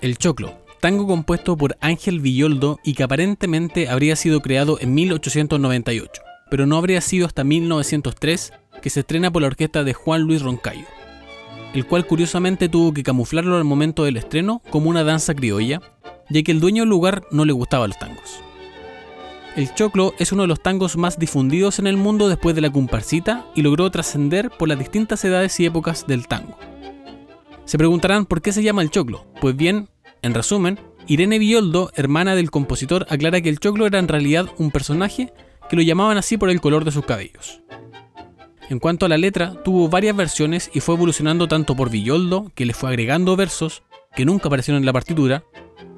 El choclo, tango compuesto por Ángel Villoldo y que aparentemente habría sido creado en 1898, pero no habría sido hasta 1903 que se estrena por la orquesta de Juan Luis Roncayo, el cual curiosamente tuvo que camuflarlo al momento del estreno como una danza criolla, ya que el dueño del lugar no le gustaban los tangos. El choclo es uno de los tangos más difundidos en el mundo después de la comparsita y logró trascender por las distintas edades y épocas del tango. Se preguntarán por qué se llama el choclo. Pues bien, en resumen, Irene Villoldo, hermana del compositor, aclara que el choclo era en realidad un personaje que lo llamaban así por el color de sus cabellos. En cuanto a la letra, tuvo varias versiones y fue evolucionando tanto por Villoldo, que le fue agregando versos que nunca aparecieron en la partitura,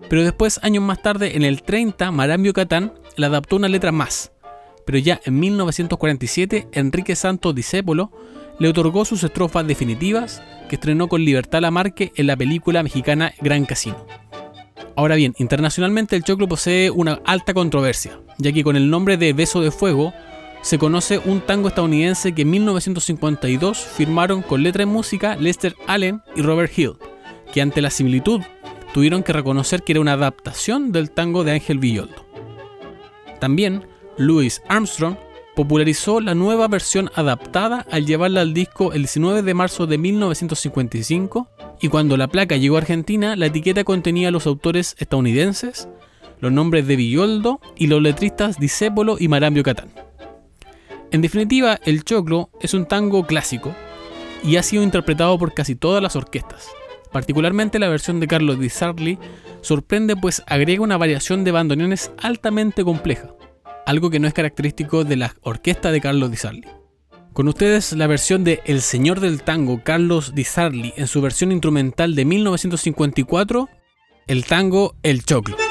pero después, años más tarde, en el 30, Marambio Catán le adaptó una letra más, pero ya en 1947, Enrique Santos Discépolo le otorgó sus estrofas definitivas que estrenó con Libertad Lamarque en la película mexicana Gran Casino. Ahora bien, internacionalmente el choclo posee una alta controversia, ya que con el nombre de Beso de Fuego se conoce un tango estadounidense que en 1952 firmaron con letra y música Lester Allen y Robert Hill, que ante la similitud tuvieron que reconocer que era una adaptación del tango de Ángel Villoldo. También Louis Armstrong popularizó la nueva versión adaptada al llevarla al disco el 19 de marzo de 1955 y cuando la placa llegó a Argentina la etiqueta contenía a los autores estadounidenses, los nombres de Villoldo y los letristas Discépolo y Marambio Catán. En definitiva, el choclo es un tango clásico y ha sido interpretado por casi todas las orquestas. Particularmente la versión de Carlos Di Sarli sorprende pues agrega una variación de bandoneones altamente compleja, algo que no es característico de la orquesta de Carlos Di Sarli. Con ustedes la versión de El Señor del Tango, Carlos Di Sarli, en su versión instrumental de 1954, el tango El Choclo.